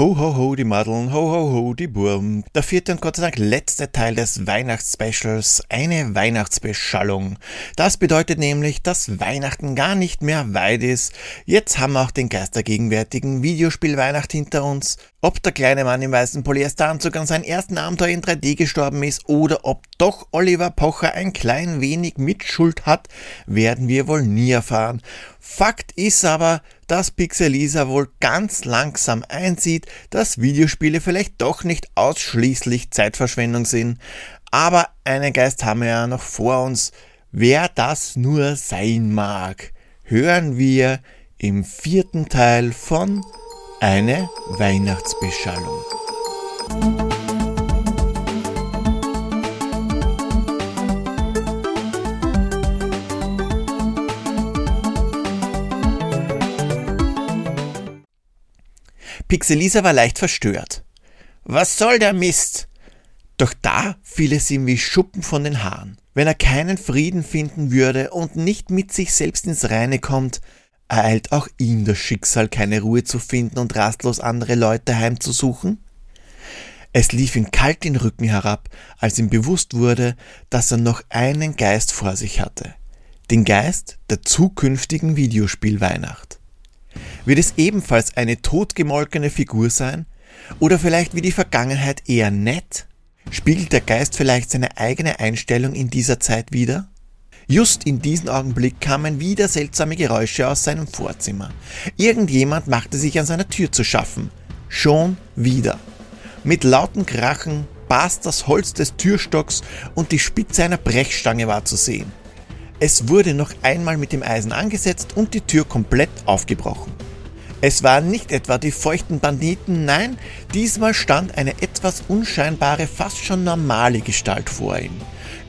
Ho, ho, ho, die Madeln, ho, ho, ho, die Burm. Der vierte und Gott sei Dank letzte Teil des Weihnachtsspecials, eine Weihnachtsbeschallung. Das bedeutet nämlich, dass Weihnachten gar nicht mehr weit ist. Jetzt haben wir auch den geistergegenwärtigen Videospiel Weihnacht hinter uns. Ob der kleine Mann im weißen Polyesteranzug an seinem ersten Abenteuer in 3D gestorben ist oder ob doch Oliver Pocher ein klein wenig Mitschuld hat, werden wir wohl nie erfahren. Fakt ist aber, dass Pixelisa wohl ganz langsam einsieht, dass Videospiele vielleicht doch nicht ausschließlich Zeitverschwendung sind. Aber einen Geist haben wir ja noch vor uns. Wer das nur sein mag, hören wir im vierten Teil von Eine Weihnachtsbeschallung. Pixelisa war leicht verstört. Was soll der Mist? Doch da fiel es ihm wie Schuppen von den Haaren. Wenn er keinen Frieden finden würde und nicht mit sich selbst ins Reine kommt, ereilt auch ihm das Schicksal, keine Ruhe zu finden und rastlos andere Leute heimzusuchen? Es lief ihm kalt den Rücken herab, als ihm bewusst wurde, dass er noch einen Geist vor sich hatte. Den Geist der zukünftigen Videospielweihnacht. Wird es ebenfalls eine totgemolkene Figur sein? Oder vielleicht wie die Vergangenheit eher nett? Spiegelt der Geist vielleicht seine eigene Einstellung in dieser Zeit wieder? Just in diesem Augenblick kamen wieder seltsame Geräusche aus seinem Vorzimmer. Irgendjemand machte sich an seiner Tür zu schaffen. Schon wieder. Mit lauten Krachen barst das Holz des Türstocks und die Spitze einer Brechstange war zu sehen. Es wurde noch einmal mit dem Eisen angesetzt und die Tür komplett aufgebrochen. Es waren nicht etwa die feuchten Banditen, nein, diesmal stand eine etwas unscheinbare, fast schon normale Gestalt vor ihm.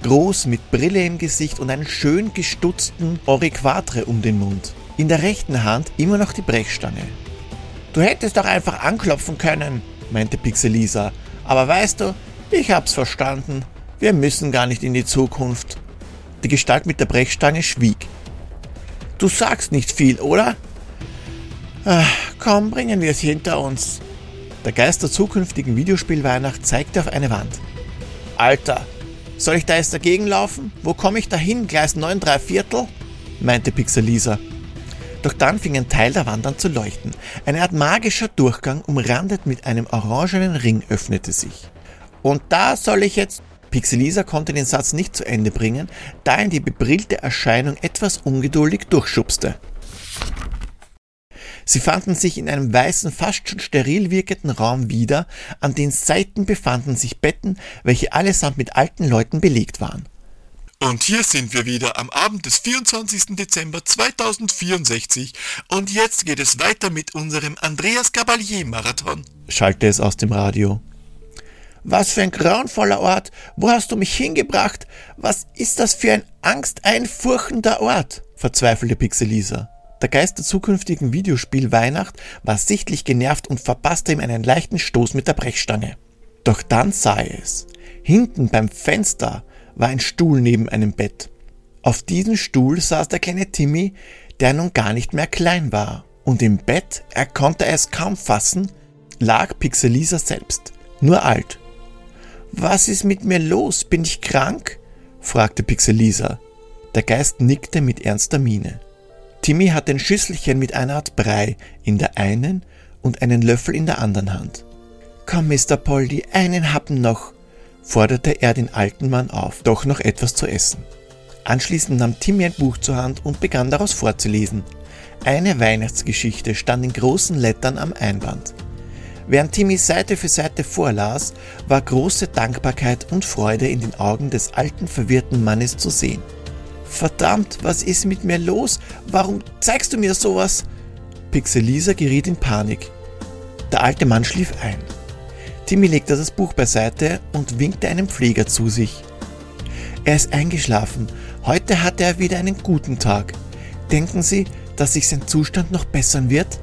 Groß mit Brille im Gesicht und einen schön gestutzten Oriquatre um den Mund. In der rechten Hand immer noch die Brechstange. Du hättest doch einfach anklopfen können, meinte Pixelisa. Aber weißt du, ich hab's verstanden. Wir müssen gar nicht in die Zukunft. Die Gestalt mit der Brechstange schwieg. Du sagst nicht viel, oder? Ach, komm, bringen wir es hinter uns. Der Geist der zukünftigen Videospielweihnacht zeigte auf eine Wand. Alter, soll ich da jetzt dagegen laufen? Wo komme ich da hin? Gleis 9 3 Viertel? meinte Pixelisa. Doch dann fing ein Teil der Wand an zu leuchten. Eine Art magischer Durchgang, umrandet mit einem orangenen Ring, öffnete sich. Und da soll ich jetzt Pixelisa konnte den Satz nicht zu Ende bringen, da ihn die bebrillte Erscheinung etwas ungeduldig durchschubste. Sie fanden sich in einem weißen, fast schon steril wirkenden Raum wieder, an den Seiten befanden sich Betten, welche allesamt mit alten Leuten belegt waren. Und hier sind wir wieder am Abend des 24. Dezember 2064 und jetzt geht es weiter mit unserem Andreas Gabalier Marathon, schallte es aus dem Radio. Was für ein grauenvoller Ort. Wo hast du mich hingebracht? Was ist das für ein angsteinfurchender Ort? verzweifelte Pixelisa. Der Geist der zukünftigen Videospiel Weihnacht war sichtlich genervt und verpasste ihm einen leichten Stoß mit der Brechstange. Doch dann sah er es. Hinten beim Fenster war ein Stuhl neben einem Bett. Auf diesem Stuhl saß der kleine Timmy, der nun gar nicht mehr klein war. Und im Bett, er konnte es kaum fassen, lag Pixelisa selbst, nur alt was ist mit mir los? Bin ich krank? fragte Pixelisa. Der Geist nickte mit ernster Miene. Timmy hatte ein Schüsselchen mit einer Art Brei in der einen und einen Löffel in der anderen Hand. Komm, Mr. Polly, einen Happen noch, forderte er den alten Mann auf, doch noch etwas zu essen. Anschließend nahm Timmy ein Buch zur Hand und begann daraus vorzulesen. Eine Weihnachtsgeschichte stand in großen Lettern am Einband. Während Timmy Seite für Seite vorlas, war große Dankbarkeit und Freude in den Augen des alten, verwirrten Mannes zu sehen. Verdammt, was ist mit mir los? Warum zeigst du mir sowas? Pixelisa geriet in Panik. Der alte Mann schlief ein. Timmy legte das Buch beiseite und winkte einem Pfleger zu sich. Er ist eingeschlafen. Heute hatte er wieder einen guten Tag. Denken Sie, dass sich sein Zustand noch bessern wird?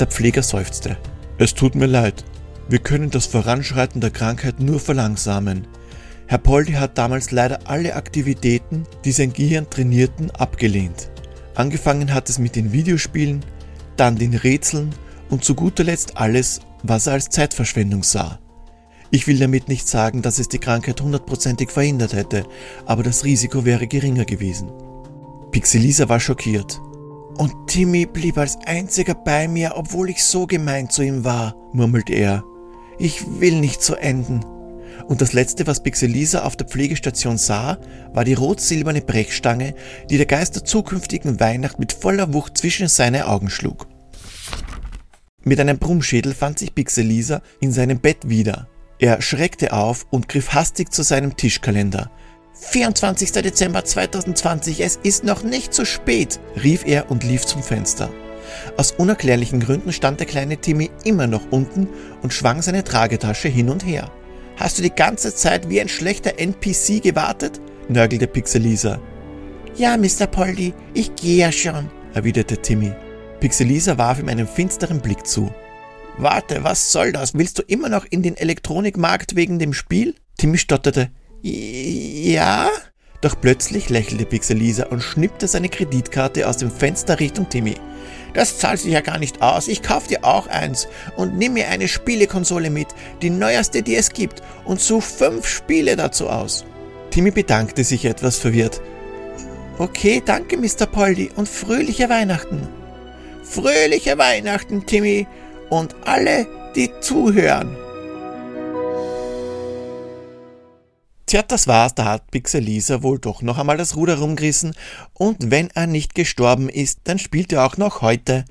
Der Pfleger seufzte. Es tut mir leid. Wir können das Voranschreiten der Krankheit nur verlangsamen. Herr Poldi hat damals leider alle Aktivitäten, die sein Gehirn trainierten, abgelehnt. Angefangen hat es mit den Videospielen, dann den Rätseln und zu guter Letzt alles, was er als Zeitverschwendung sah. Ich will damit nicht sagen, dass es die Krankheit hundertprozentig verhindert hätte, aber das Risiko wäre geringer gewesen. Pixelisa war schockiert. Und Timmy blieb als einziger bei mir, obwohl ich so gemein zu ihm war, murmelte er. Ich will nicht so enden. Und das letzte, was Pixelisa auf der Pflegestation sah, war die rot-silberne Brechstange, die der Geist der zukünftigen Weihnacht mit voller Wucht zwischen seine Augen schlug. Mit einem Brummschädel fand sich Pixelisa in seinem Bett wieder. Er schreckte auf und griff hastig zu seinem Tischkalender. 24. Dezember 2020, es ist noch nicht zu spät, rief er und lief zum Fenster. Aus unerklärlichen Gründen stand der kleine Timmy immer noch unten und schwang seine Tragetasche hin und her. Hast du die ganze Zeit wie ein schlechter NPC gewartet? nörgelte Pixelisa. Ja, Mr. Poldi, ich gehe ja schon, erwiderte Timmy. Pixelisa warf ihm einen finsteren Blick zu. Warte, was soll das? Willst du immer noch in den Elektronikmarkt wegen dem Spiel? Timmy stotterte. Ja? Doch plötzlich lächelte Pixelisa und schnippte seine Kreditkarte aus dem Fenster Richtung Timmy. Das zahlt sich ja gar nicht aus. Ich kauf dir auch eins und nimm mir eine Spielekonsole mit, die neueste, die es gibt, und such fünf Spiele dazu aus. Timmy bedankte sich etwas verwirrt. Okay, danke, Mr. Poldi, und fröhliche Weihnachten. Fröhliche Weihnachten, Timmy, und alle, die zuhören. Tja, das war's, da hat Pixelisa wohl doch noch einmal das Ruder rumgerissen und wenn er nicht gestorben ist, dann spielt er auch noch heute.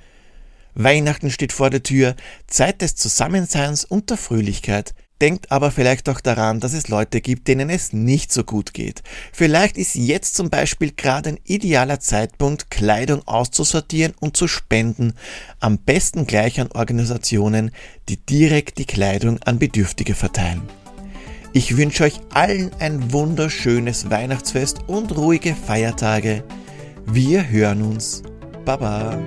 Weihnachten steht vor der Tür, Zeit des Zusammenseins und der Fröhlichkeit. Denkt aber vielleicht auch daran, dass es Leute gibt, denen es nicht so gut geht. Vielleicht ist jetzt zum Beispiel gerade ein idealer Zeitpunkt, Kleidung auszusortieren und zu spenden. Am besten gleich an Organisationen, die direkt die Kleidung an Bedürftige verteilen. Ich wünsche euch allen ein wunderschönes Weihnachtsfest und ruhige Feiertage. Wir hören uns. Baba.